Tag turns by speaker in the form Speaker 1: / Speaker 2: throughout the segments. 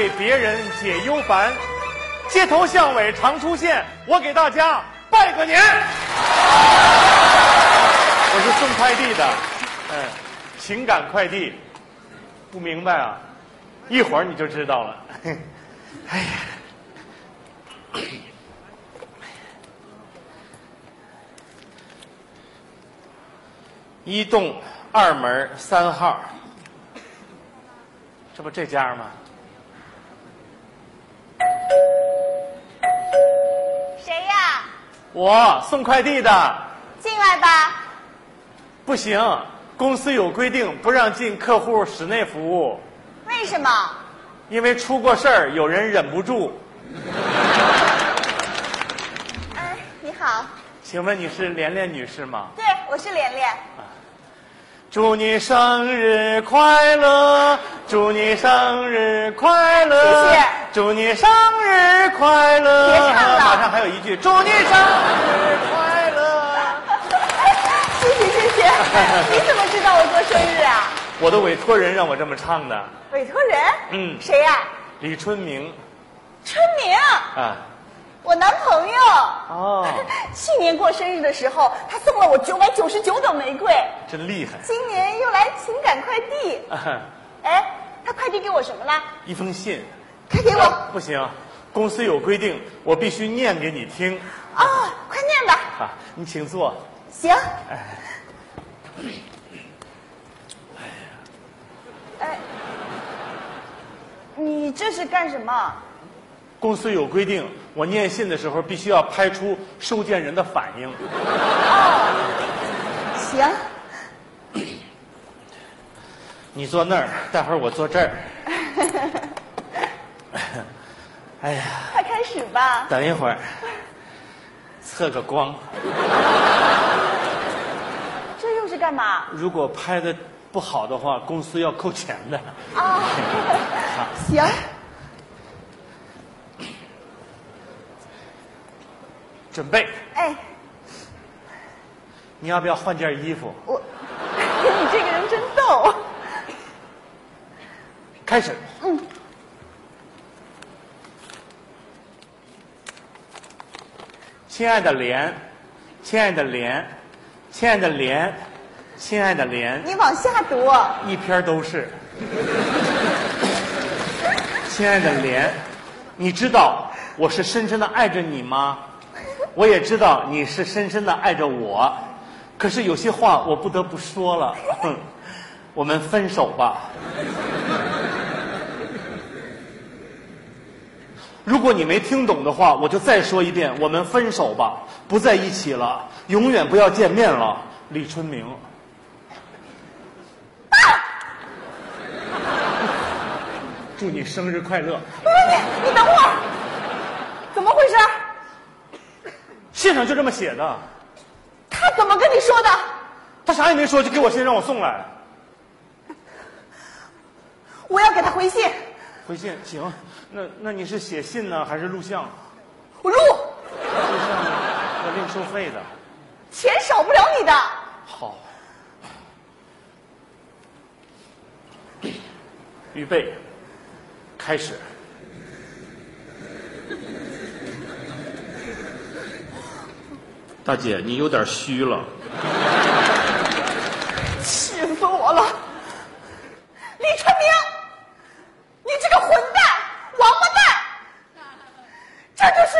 Speaker 1: 给别人解忧烦，街头巷尾常出现。我给大家拜个年。我是送快递的，嗯，情感快递。不明白啊？一会儿你就知道了。哎呀。一栋二门三号，这不这家吗？我送快递的。
Speaker 2: 进来吧。
Speaker 1: 不行，公司有规定，不让进客户室内服务。
Speaker 2: 为什么？
Speaker 1: 因为出过事儿，有人忍不住。
Speaker 2: 哎，你好。
Speaker 1: 请问你是连莲女士吗？
Speaker 2: 对，我是连莲。
Speaker 1: 祝你生日快乐！祝你生日快乐！
Speaker 2: 谢谢。
Speaker 1: 祝你生日快乐！
Speaker 2: 别唱了。
Speaker 1: 马上还有一句，祝你生日快乐！
Speaker 2: 谢 谢谢谢。你怎么知道我过生日啊？
Speaker 1: 我的委托人让我这么唱的。
Speaker 2: 委托人？
Speaker 1: 嗯。
Speaker 2: 谁呀？
Speaker 1: 李春明。
Speaker 2: 春明。
Speaker 1: 啊。
Speaker 2: 我男朋友
Speaker 1: 哦，
Speaker 2: 去年过生日的时候，他送了我九百九十九朵玫瑰，
Speaker 1: 真厉害。
Speaker 2: 今年又来情感快递，哎，他快递给我什么了？
Speaker 1: 一封信。
Speaker 2: 快给我。
Speaker 1: 不行，公司有规定，我必须念给你听。
Speaker 2: 哦，快念吧。
Speaker 1: 啊，你请坐。
Speaker 2: 行。哎。哎呀。哎，你这是干什么？
Speaker 1: 公司有规定，我念信的时候必须要拍出收件人的反应。
Speaker 2: 哦，行。
Speaker 1: 你坐那儿，待会儿我坐这儿。哎呀！
Speaker 2: 快开始吧。
Speaker 1: 等一会儿，测个光。
Speaker 2: 这又是干嘛？
Speaker 1: 如果拍的不好的话，公司要扣钱的。
Speaker 2: 啊。好，行。
Speaker 1: 准备。
Speaker 2: 哎，
Speaker 1: 你要不要换件衣服？
Speaker 2: 我，你这个人真逗。
Speaker 1: 开始。亲爱的莲，亲爱的莲，亲爱的莲，亲爱的莲。
Speaker 2: 你往下读。
Speaker 1: 一篇都是。亲爱的莲，你知道我是深深的爱着你吗？我也知道你是深深的爱着我，可是有些话我不得不说了，我们分手吧。如果你没听懂的话，我就再说一遍：我们分手吧，不在一起了，永远不要见面了，李春明。祝你生日快乐！
Speaker 2: 你你等会儿，怎么回事？
Speaker 1: 信上就这么写的。
Speaker 2: 他怎么跟你说的？
Speaker 1: 他啥也没说，就给我信让我送来。
Speaker 2: 我要给他回信。
Speaker 1: 回信行，那那你是写信呢，还是录像？
Speaker 2: 我录。
Speaker 1: 录像要另收费的。
Speaker 2: 钱少不了你的。
Speaker 1: 好。预备，开始。大姐，你有点虚了。
Speaker 2: 气死我了！李春明，你这个混蛋，王八蛋！这就是，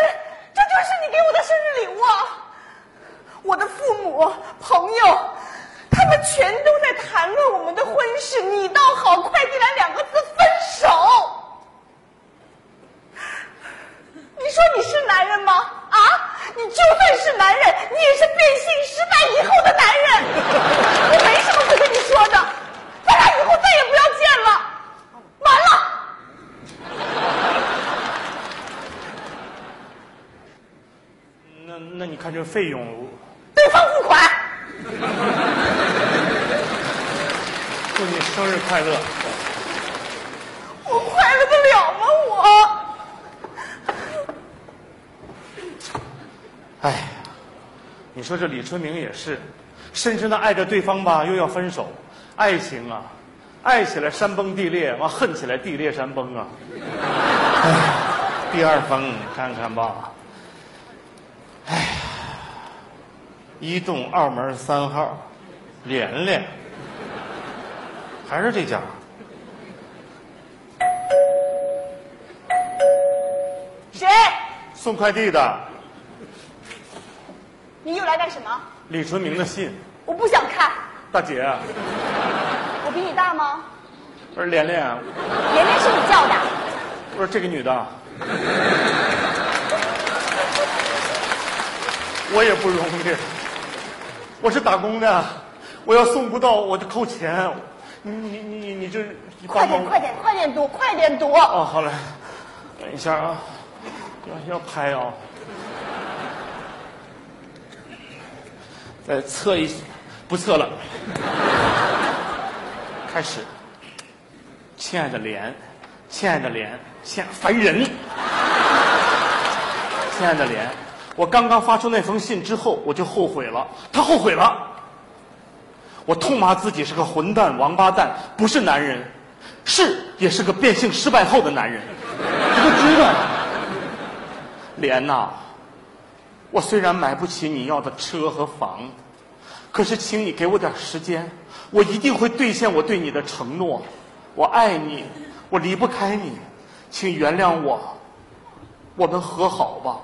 Speaker 2: 这就是你给我的生日礼物。我的父母、朋友，他们全都在谈论我们的婚事，你倒好，快递来两个字：分手。你说你是男人吗？啊！你就算是男人，你也是变性失败以后的男人。我没什么可跟你说的，咱俩以后再也不要见了。完了。
Speaker 1: 那那你看这费用，
Speaker 2: 对方付款。
Speaker 1: 祝你生日快乐。
Speaker 2: 我快乐得了吗？我。
Speaker 1: 哎呀，你说这李春明也是，深深的爱着对方吧，又要分手，爱情啊，爱起来山崩地裂，完恨起来地裂山崩啊！哎，第二封看看吧。哎呀，一栋二门三号，连连，还是这家。
Speaker 2: 谁？
Speaker 1: 送快递的
Speaker 2: 你又来干什么？
Speaker 1: 李春明的信，
Speaker 2: 我不想看。
Speaker 1: 大姐，
Speaker 2: 我比你大吗？
Speaker 1: 我说连连，
Speaker 2: 连连是你叫的。
Speaker 1: 我说这个女的，我也不容易，我是打工的，我要送不到我就扣钱，你你你你你这你
Speaker 2: 快点，快点，快点读，快点读。
Speaker 1: 哦，好嘞，等一下啊，要要拍啊，呃测一，不测了，开始。亲爱的莲，亲爱的莲，亲烦人。亲爱的莲，我刚刚发出那封信之后，我就后悔了，他后悔了。我痛骂自己是个混蛋、王八蛋，不是男人，是也是个变性失败后的男人，你都知道。莲呐，我虽然买不起你要的车和房，可是请你给我点时间，我一定会兑现我对你的承诺。我爱你，我离不开你，请原谅我，我们和好吧。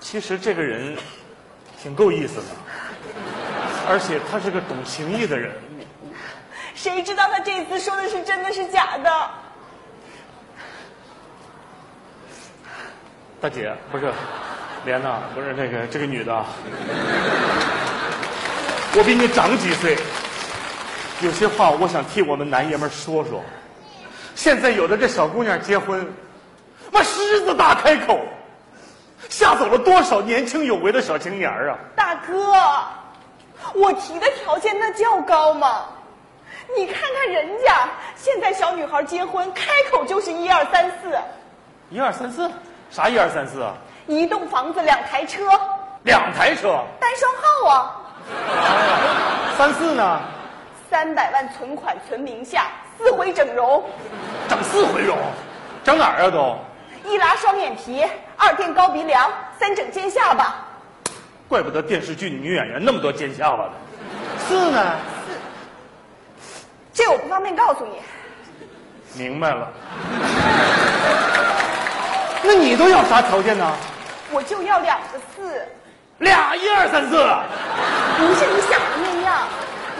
Speaker 1: 其实这个人挺够意思的，而且他是个懂情义的人。
Speaker 2: 谁知道他这次说的是真的是假的？
Speaker 1: 大姐，不是，莲呐，不是那个这个女的，我比你长几岁，有些话我想替我们男爷们说说。现在有的这小姑娘结婚，妈狮子大开口，吓走了多少年轻有为的小青年啊！
Speaker 2: 大哥，我提的条件那叫高吗？你看看人家，现在小女孩结婚开口就是一二三四，
Speaker 1: 一二三四，啥一二三四啊？
Speaker 2: 一栋房子两台车，
Speaker 1: 两台车，
Speaker 2: 单双号啊，
Speaker 1: 三四呢？
Speaker 2: 三百万存款存名下，四回整容，
Speaker 1: 整四回容，整哪儿啊都？
Speaker 2: 一拉双眼皮，二垫高鼻梁，三整尖下巴。
Speaker 1: 怪不得电视剧女演员那么多尖下巴的。四呢？
Speaker 2: 这我不方便告诉你。
Speaker 1: 明白了。那你都要啥条件呢？
Speaker 2: 我就要两个四，
Speaker 1: 俩一二三四。
Speaker 2: 不是你想的那样。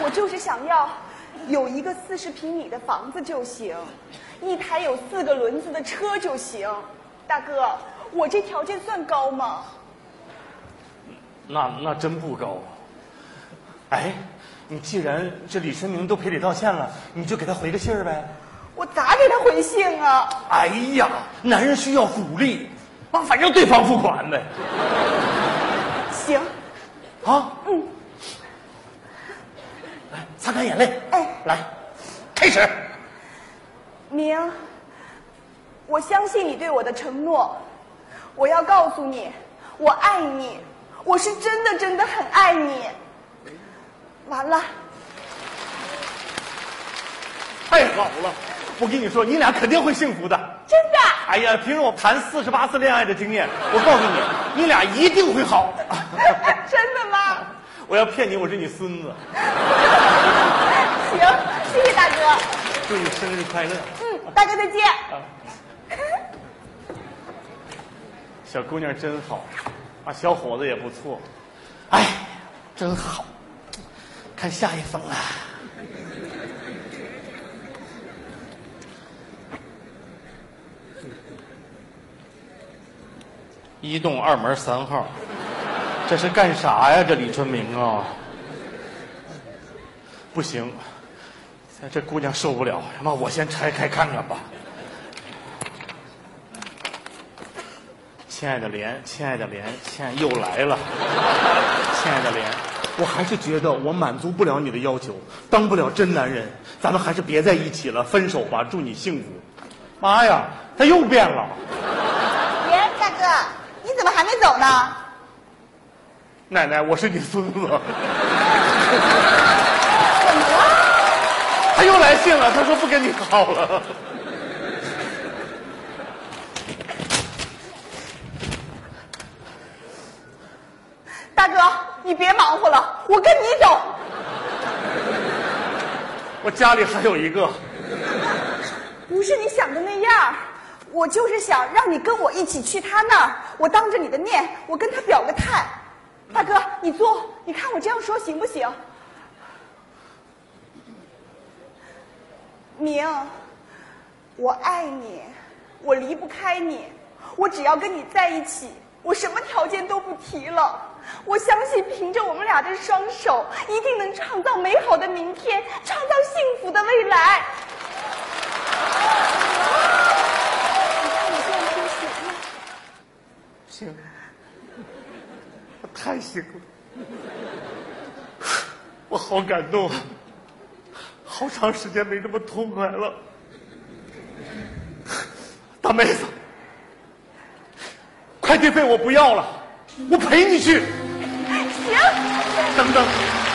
Speaker 2: 我就是想要有一个四十平米的房子就行，一台有四个轮子的车就行。大哥，我这条件算高吗？
Speaker 1: 那那真不高。哎，你既然这李春明都赔礼道歉了，你就给他回个信儿呗。
Speaker 2: 我咋给他回信啊？
Speaker 1: 哎呀，男人需要鼓励，啊，反正对方付款呗。
Speaker 2: 行，
Speaker 1: 啊，
Speaker 2: 嗯，
Speaker 1: 来擦干眼泪。
Speaker 2: 哎
Speaker 1: 来，开始。
Speaker 2: 明，我相信你对我的承诺。我要告诉你，我爱你，我是真的真的很爱你。完了，
Speaker 1: 太好了，我跟你说，你俩肯定会幸福的。
Speaker 2: 真的。
Speaker 1: 哎呀，凭着我谈四十八次恋爱的经验，我告诉你，你俩一定会好。
Speaker 2: 真的吗？
Speaker 1: 我要骗你，我是你孙子。
Speaker 2: 行，谢谢大哥。
Speaker 1: 祝你生日快乐。
Speaker 2: 嗯，大哥再见。
Speaker 1: 啊，小姑娘真好，啊，小伙子也不错。哎，真好。看下一封啊。一栋二门三号，这是干啥呀？这李春明啊，不行，这姑娘受不了，那我先拆开看看吧。亲爱的莲，亲爱的莲，亲爱又来了，亲爱的莲，我还是觉得我满足不了你的要求，当不了真男人，咱们还是别在一起了，分手吧，祝你幸福。妈呀，他又变了。
Speaker 2: 别大哥，你怎么还没走呢？
Speaker 1: 奶奶，我是你孙子。怎么
Speaker 2: 了？
Speaker 1: 他又来信了，他说不跟你好了。
Speaker 2: 大哥，你别忙活了，我跟你走。
Speaker 1: 我家里还有一个。
Speaker 2: 不是你想的那样，我就是想让你跟我一起去他那儿，我当着你的面，我跟他表个态。大哥，你坐，你看我这样说行不行？明，我爱你，我离不开你，我只要跟你在一起，我什么条件都不提了。我相信凭着我们俩的双手，一定能创造美好的明天，创造幸福的未来。
Speaker 1: 行，我太行了，我好感动啊，好长时间没这么痛快了。大妹子，快递费我不要了，我陪你去。等等。